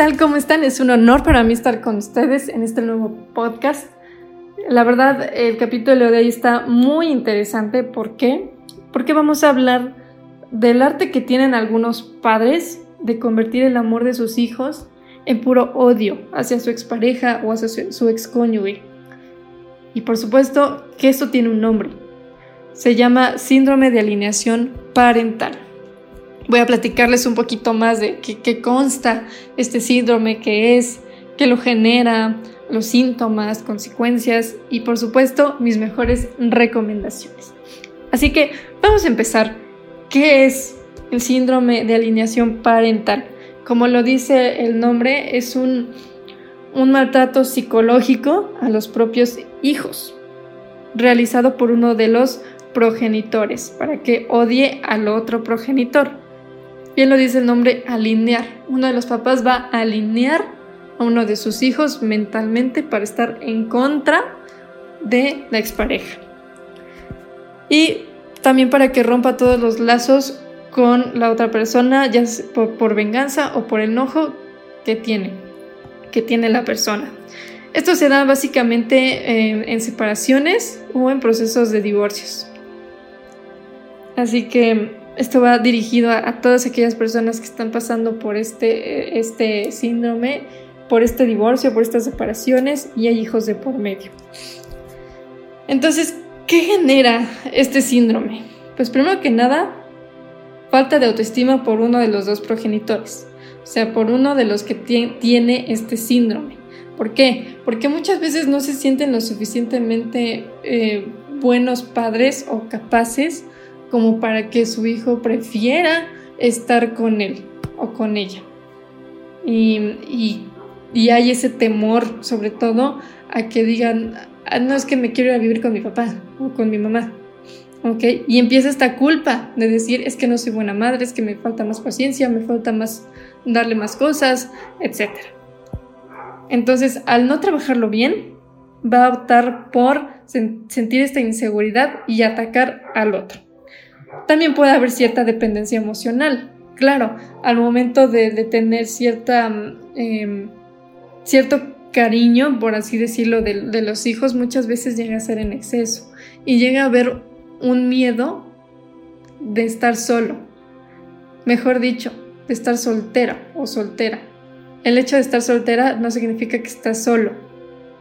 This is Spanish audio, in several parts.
tal? ¿Cómo están? Es un honor para mí estar con ustedes en este nuevo podcast. La verdad, el capítulo de hoy está muy interesante. ¿Por qué? Porque vamos a hablar del arte que tienen algunos padres de convertir el amor de sus hijos en puro odio hacia su expareja o hacia su excónyuge. Y por supuesto que esto tiene un nombre. Se llama síndrome de alineación parental. Voy a platicarles un poquito más de qué, consta este síndrome, qué es, qué lo genera, los síntomas, consecuencias y por supuesto mis mejores recomendaciones. Así que vamos a empezar. ¿Qué es el síndrome de alineación parental? Como lo dice el nombre, es un, un maltrato psicológico a los propios hijos, realizado por uno de los progenitores, para que odie al otro progenitor. Bien lo dice el nombre alinear. Uno de los papás va a alinear a uno de sus hijos mentalmente para estar en contra de la expareja. Y también para que rompa todos los lazos con la otra persona, ya por, por venganza o por enojo que tiene, que tiene la persona. Esto se da básicamente en, en separaciones o en procesos de divorcios. Así que esto va dirigido a, todas aquellas personas que están pasando por este, este síndrome, por este divorcio, por estas separaciones y hay hijos de por medio. Entonces, ¿qué genera este síndrome? Pues primero que nada, falta de autoestima por uno de los dos progenitores, o sea, por uno de los que tiene este síndrome. ¿Por qué? Porque muchas veces no se sienten lo suficientemente eh, buenos padres o capaces como para que su hijo prefiera estar con él o con ella. Y, hay ese temor, sobre todo, a que digan, ah, no es que me quiero ir a vivir con mi papá o con mi mamá. ¿Ok? Y empieza esta culpa de decir, es que no soy buena madre, es que me falta más paciencia, me falta más darle más cosas, etc. Entonces, al no trabajarlo bien, va a optar por sentir esta inseguridad y atacar al otro. También puede haber cierta dependencia emocional. Claro, al momento de, tener cierta, em, cierto cariño, por así decirlo, de, los hijos, muchas veces llega a ser en exceso y llega a haber un miedo de estar solo. Mejor dicho, de estar soltera o soltera. El hecho de estar soltera no significa que estás solo.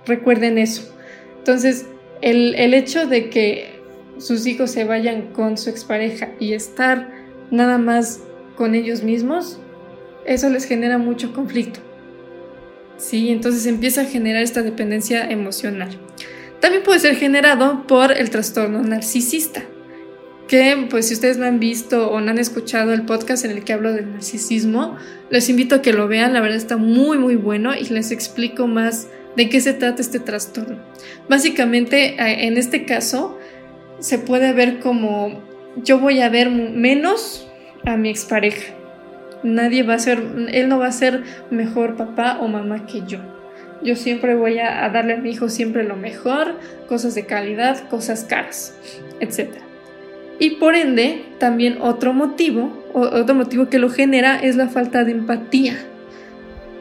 Recuerden eso. Entonces, el, el hecho de que sus hijos se vayan con su expareja y estar nada más con ellos mismos, eso les genera mucho conflicto. Sí, entonces empieza a generar esta dependencia emocional. También puede ser generado por el trastorno narcisista, que pues si ustedes no han visto o no han escuchado el podcast en el que hablo del narcisismo, les invito a que lo vean, la verdad está muy muy bueno y les explico más de qué se trata este trastorno. Básicamente, eh, en este caso, se puede ver como yo voy a ver menos a mi expareja. Nadie va a ser, él no va a ser mejor papá o mamá que yo. Yo siempre voy a, darle a mi hijo siempre lo mejor, cosas de calidad, cosas caras, etc. Y por ende, también otro motivo, otro motivo que lo genera es la falta de empatía.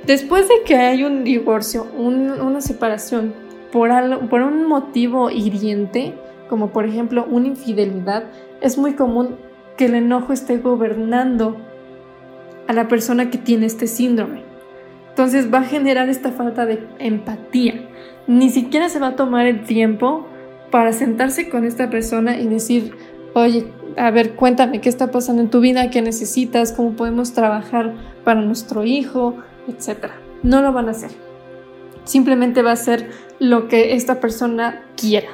Después de que hay un divorcio, una separación, por, por un motivo hiriente, como por ejemplo una infidelidad, es muy común que el enojo esté gobernando a la persona que tiene este síndrome. Entonces va a generar esta falta de empatía. Ni siquiera se va a tomar el tiempo para sentarse con esta persona y decir, oye, a ver, cuéntame qué está pasando en tu vida, qué necesitas, cómo podemos trabajar para nuestro hijo, etc. No lo van a hacer. Simplemente va a ser lo que esta persona quiera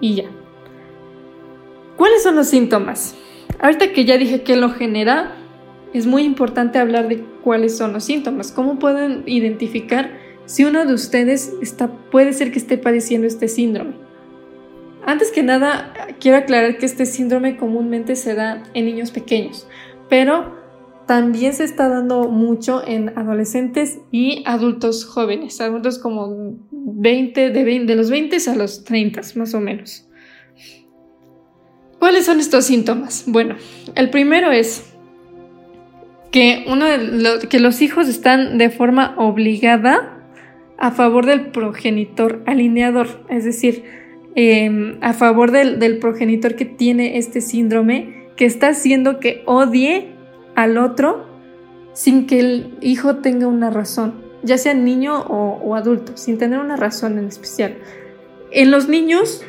y ya. ¿Cuáles son los síntomas? Ahorita que ya dije que lo genera, es muy importante hablar de cuáles son los síntomas. ¿Cómo pueden identificar si uno de ustedes puede ser que esté padeciendo este síndrome? Antes que nada, quiero aclarar que este síndrome comúnmente se da en niños pequeños, pero también se está dando mucho en adolescentes y adultos jóvenes, adultos como 20, de, 20, de los 20 a los 30 más o menos. ¿Cuáles son estos síntomas? Bueno, el primero es que, uno de que los hijos están de forma obligada a favor del progenitor alineador, es decir, em, a favor del, progenitor que tiene este síndrome, que está haciendo que odie al otro sin que el hijo tenga una razón, ya sea niño o adulto, sin tener una razón en especial. En los niños,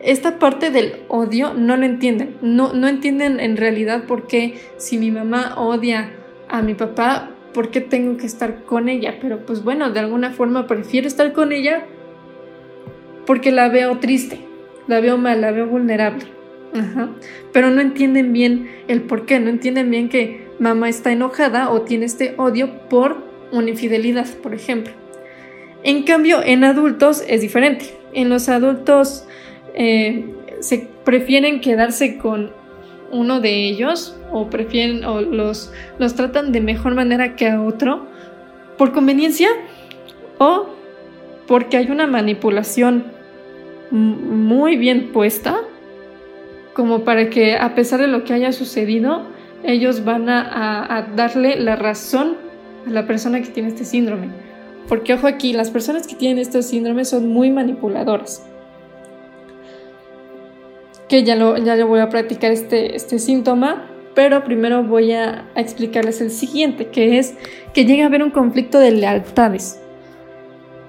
esta parte del odio no lo entienden, no, no entienden en realidad por qué si mi mamá odia a mi papá, por qué tengo que estar con ella, pero pues bueno, de alguna forma prefiero estar con ella porque la veo triste, la veo mal, la veo vulnerable. Pero no entienden bien el por qué, no entienden bien que mamá está enojada o tiene este odio por una infidelidad, por ejemplo. En cambio, en adultos es diferente. En los adultos eh, se prefieren quedarse con uno de ellos o prefieren o los, los tratan de mejor manera que a otro por conveniencia o porque hay una manipulación muy bien puesta como para que a pesar de lo que haya sucedido ellos van a, darle la razón a la persona que tiene este síndrome. Porque ojo aquí las personas que tienen este síndrome son muy manipuladoras que ya lo, ya voy a practicar este, este síntoma, pero primero voy a, explicarles el siguiente, que es que llega a haber un conflicto de lealtades.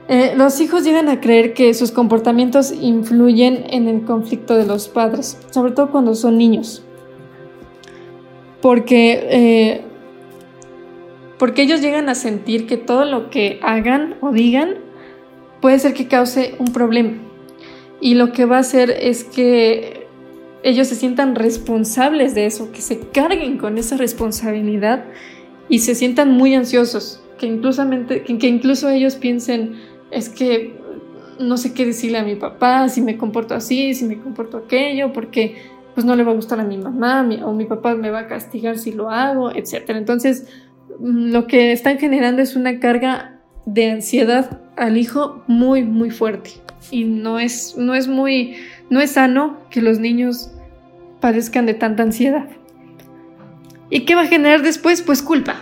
Eh, los hijos llegan a creer que sus comportamientos influyen en el conflicto de los padres, sobre todo cuando son niños. Porque, eh, porque ellos llegan a sentir que todo lo que hagan o digan puede ser que cause un problema. Y lo que va a hacer es que ellos se sientan responsables de eso, que se carguen con esa responsabilidad y se sientan muy ansiosos, que, que incluso ellos piensen, es que no sé qué decirle a mi papá, si me comporto así, si me comporto aquello, porque pues no le va a gustar a mi mamá o mi papá me va a castigar si lo hago, etc. Entonces, mm, lo que están generando es una carga de ansiedad al hijo muy, muy fuerte. Y no es, no es muy no es sano que los niños padezcan de tanta ansiedad. ¿Y qué va a generar después? Pues culpa.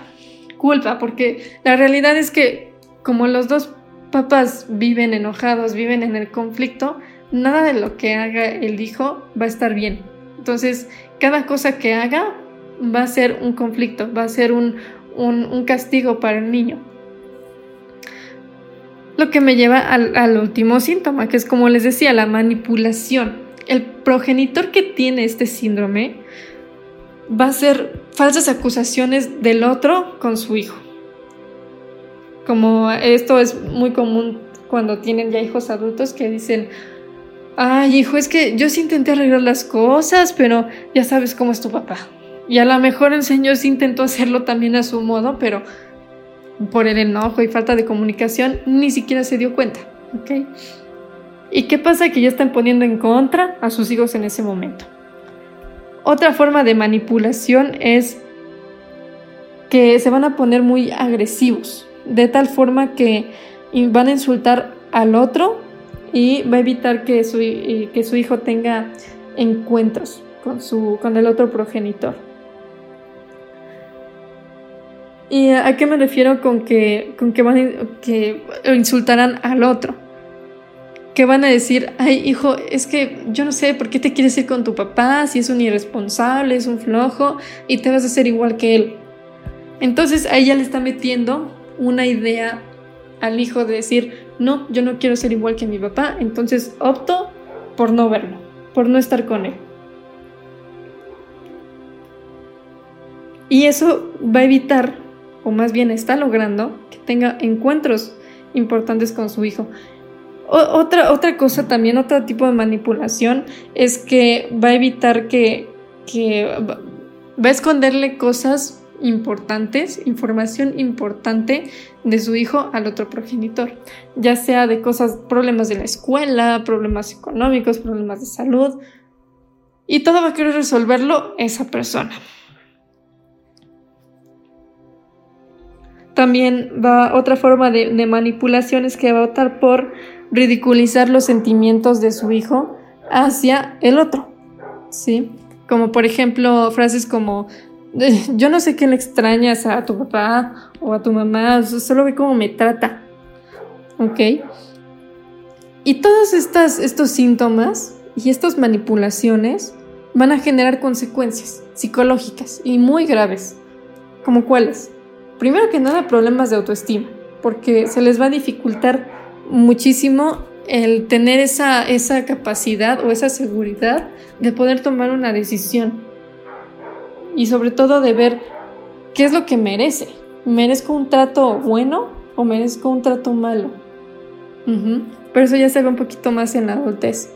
Culpa, porque la realidad es que como los dos papás viven enojados, viven en el conflicto, nada de lo que haga el hijo va a estar bien. Entonces, cada cosa que haga va a ser un conflicto, va a ser un, un, castigo para el niño. Lo que me lleva al, último síntoma, que es como les decía, la manipulación. El progenitor que tiene este síndrome va a hacer falsas acusaciones del otro con su hijo. Como esto es muy común cuando tienen ya hijos adultos que dicen, ay hijo, es que yo sí intenté arreglar las cosas, pero ya sabes cómo es tu papá. Y a lo mejor el señor sí intentó hacerlo también a su modo, pero por el enojo y falta de comunicación, ni siquiera se dio cuenta. ¿ok? ¿Y qué pasa? Que ya están poniendo en contra a sus hijos en ese momento. Otra forma de manipulación es que se van a poner muy agresivos, de tal forma que van a insultar al otro y va a evitar que su, que su hijo tenga encuentros con, su, con el otro progenitor. ¿Y a qué me refiero con que, con que van que insultarán al otro? Que van a decir, ay hijo, es que yo no sé por qué te quieres ir con tu papá, si es un irresponsable, es un flojo, y te vas a hacer igual que él. Entonces a ella le está metiendo una idea al hijo de decir, no, yo no quiero ser igual que mi papá, entonces opto por no verlo, por no estar con él. Y eso va a evitar o más bien está logrando, que tenga encuentros importantes con su hijo. Otra, otra cosa también, otro tipo de manipulación es que va a evitar que, que va a esconderle cosas importantes, información importante de su hijo al otro progenitor, ya sea de cosas, problemas de la escuela, problemas económicos, problemas de salud, y todo va a querer resolverlo esa persona. También va otra forma de, manipulación es que va a optar por ridiculizar los sentimientos de su hijo hacia el otro, ¿sí? Como por ejemplo frases como yo no sé qué le extrañas a tu papá o a tu mamá, solo ve cómo me trata. ¿Ok? Y todos estos síntomas y estas manipulaciones van a generar consecuencias psicológicas y muy graves. ¿Como cuáles? Primero que nada, problemas de autoestima, porque se les va a dificultar muchísimo el tener esa, esa capacidad o esa seguridad de poder tomar una decisión y sobre todo de ver qué es lo que merece. ¿Merezco un trato bueno o merezco un trato malo? Pero eso ya se ve un poquito más en la adultez.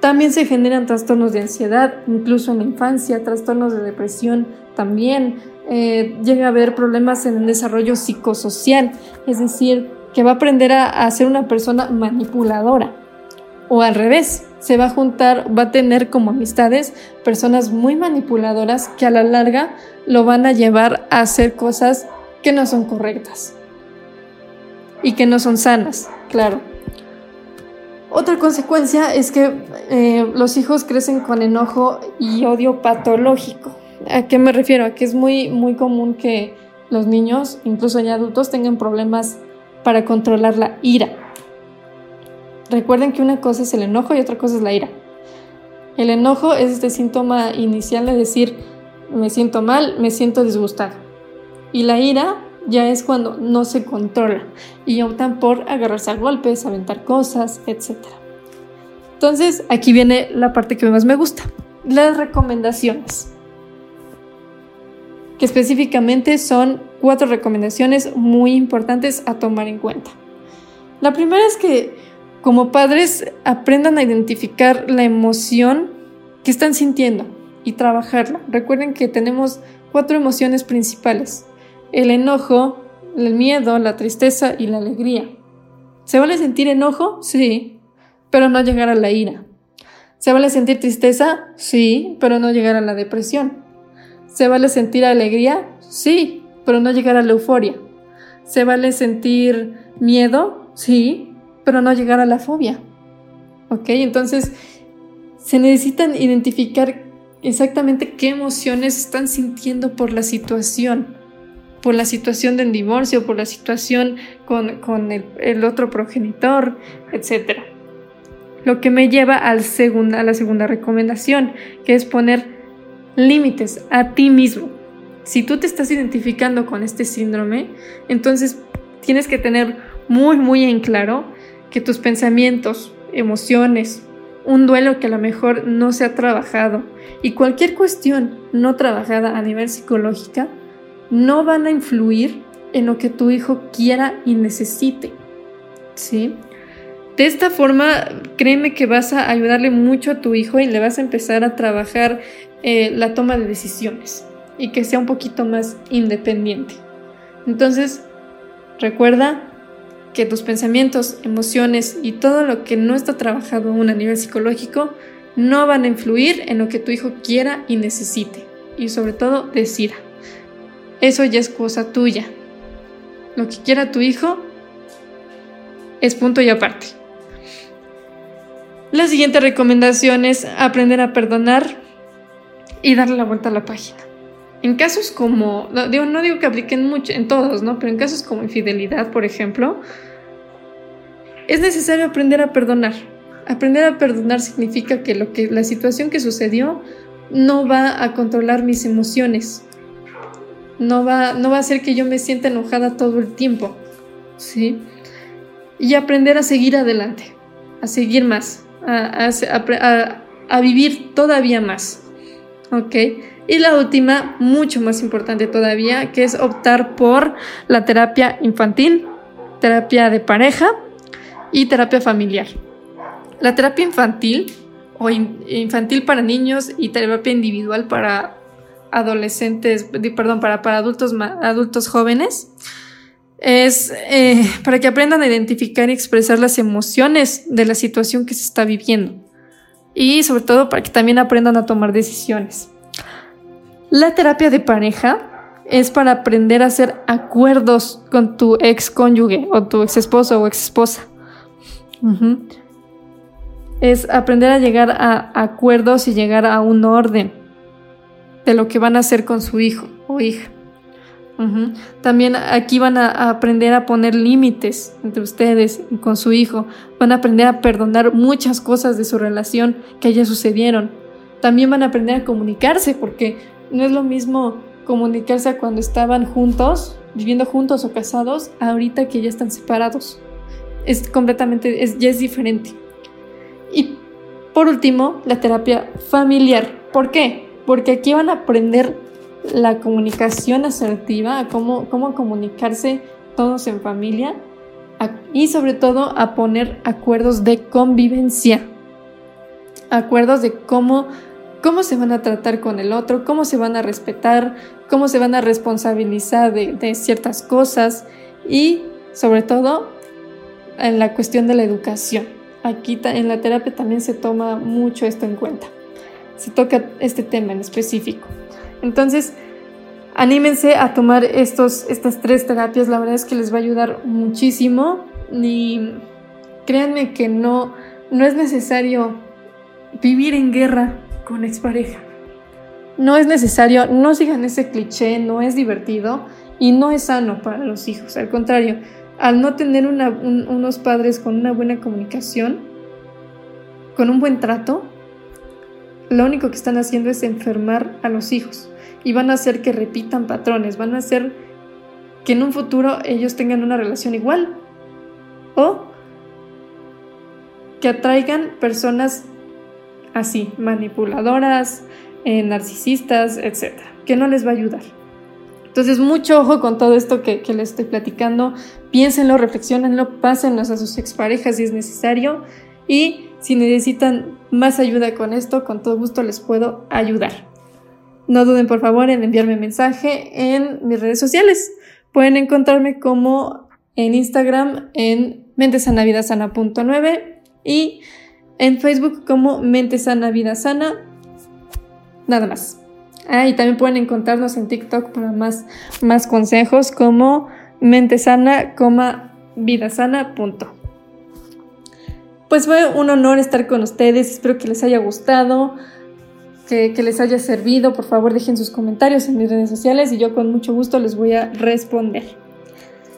También se generan trastornos de ansiedad, incluso en la infancia, trastornos de depresión también. Eh, llega a haber problemas en el desarrollo psicosocial, es decir, que va a aprender a, a ser una persona manipuladora. O al revés, se va a juntar, va a tener como amistades personas muy manipuladoras que a la larga lo van a llevar a hacer cosas que no son correctas y que no son sanas, claro. Otra consecuencia es que eh, los hijos crecen con enojo y odio patológico. ¿A qué me refiero? A que es muy, muy común que los niños, incluso ya adultos, tengan problemas para controlar la ira. Recuerden que una cosa es el enojo y otra cosa es la ira. El enojo es este síntoma inicial de decir me siento mal, me siento disgustado. Y la ira ya es cuando no se controla y optan por agarrarse a golpes, aventar cosas, etc. Entonces, aquí viene la parte que más me gusta, las recomendaciones. Que específicamente son cuatro recomendaciones muy importantes a tomar en cuenta. La primera es que como padres, aprendan a identificar la emoción que están sintiendo y trabajarla. Recuerden que tenemos cuatro emociones principales. El enojo, el miedo, la tristeza y la alegría. ¿Se vale sentir enojo? Sí, pero no llegar a la ira. ¿Se vale sentir tristeza? Sí, pero no llegar a la depresión. ¿Se vale sentir alegría? Sí, pero no llegar a la euforia. ¿Se vale sentir miedo? Sí, pero no llegar a la fobia. ¿Ok? Entonces, se necesitan identificar exactamente qué emociones están sintiendo por la situación, por la situación del divorcio, por la situación con, el, otro progenitor, etc. Lo que me lleva al a la segunda recomendación, que es poner límites a ti mismo. Si tú te estás identificando con este síndrome, entonces tienes que tener muy, muy en claro que tus pensamientos, emociones, un duelo que a lo mejor no se ha trabajado y cualquier cuestión no trabajada a nivel psicológica no van a influir en lo que tu hijo quiera y necesite. ¿Sí? De esta forma, créeme que vas a ayudarle mucho a tu hijo y le vas a empezar a trabajar eh, la toma de decisiones y que sea un poquito más independiente. Entonces, recuerda, que tus pensamientos, emociones y todo lo que no está trabajado aún a nivel psicológico no van a influir en lo que tu hijo quiera y necesite. Y sobre todo decida. Eso ya es cosa tuya. Lo que quiera tu hijo es punto y aparte. La siguiente recomendación es aprender a perdonar y darle la vuelta a la página. En casos como, no digo, no digo que apliquen mucho en todos, ¿no? Pero en casos como infidelidad, por ejemplo, es necesario aprender a perdonar. Aprender a perdonar significa que lo que la situación que sucedió no va a controlar mis emociones. No va, no va a hacer que yo me sienta enojada todo el tiempo. ¿Sí? Y aprender a seguir adelante, a seguir más, a, a, a vivir todavía más. ¿Ok? Y la última, mucho más importante todavía, que es optar por la terapia infantil, terapia de pareja y terapia familiar. La terapia infantil o infantil para niños y terapia individual para adolescentes, perdón, para, para adultos, adultos jóvenes, es eh, para que aprendan a identificar y expresar las emociones de la situación que se está viviendo. Y sobre todo para que también aprendan a tomar decisiones. La terapia de pareja es para aprender a hacer acuerdos con tu ex cónyuge o tu ex esposo o ex esposa. Es aprender a llegar a acuerdos y llegar a un orden. de lo que van a hacer con su hijo o hija. También aquí van a, aprender a poner límites entre ustedes y con su hijo. Van a aprender a perdonar muchas cosas de su relación que ya sucedieron. También van a aprender a comunicarse porque no es lo mismo comunicarse cuando estaban juntos, viviendo juntos o casados, ahorita que ya están separados. Es completamente, es, es diferente. Y por último, la terapia familiar. ¿Por qué? Porque aquí van a aprender la comunicación asertiva, cómo, cómo comunicarse todos en familia y sobre todo a poner acuerdos de convivencia, acuerdos de cómo, cómo se van a tratar con el otro, cómo se van a respetar, cómo se van a responsabilizar de, ciertas cosas y sobre todo en la cuestión de la educación. Aquí en la terapia también se toma mucho esto en cuenta. Se toca este tema en específico. Entonces, anímense a tomar estos, estas tres terapias, la verdad es que les va a ayudar muchísimo y créanme que no, no es necesario vivir en guerra con expareja. No es necesario, no sigan ese cliché, no es divertido y no es sano para los hijos. Al contrario, al no tener unos padres con una buena comunicación, con un buen trato, lo único que están haciendo es enfermar a los hijos y van a hacer que repitan patrones, van a hacer que en un futuro ellos tengan una relación igual o que atraigan personas así, manipuladoras, eh, narcisistas, etc., que no les va a ayudar. Entonces, mucho ojo con todo esto que, que les estoy platicando. Piénsenlo, reflexionenlo, pásenlos a sus exparejas si es necesario. Y si necesitan más ayuda con esto, con todo gusto les puedo ayudar. No duden por favor en enviarme mensaje en mis redes sociales. Pueden encontrarme como en Instagram en mentesanavidasana.9 y en Facebook como Mente Sana Vida Sana. Nada más. Ah, y también pueden encontrarnos en TikTok para más, más consejos como mente sana, vida sana, punto. Pues fue un honor estar con ustedes, espero que les haya gustado, que, que, les haya servido. Por favor, dejen sus comentarios en mis redes sociales y yo con mucho gusto les voy a responder.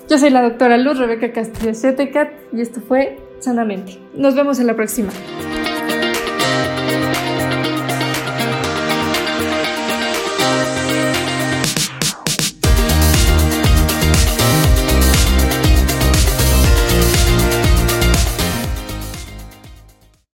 Yo soy la doctora Luz Rebeca Castillo Setecat y esto fue Sanamente. Nos vemos en la próxima.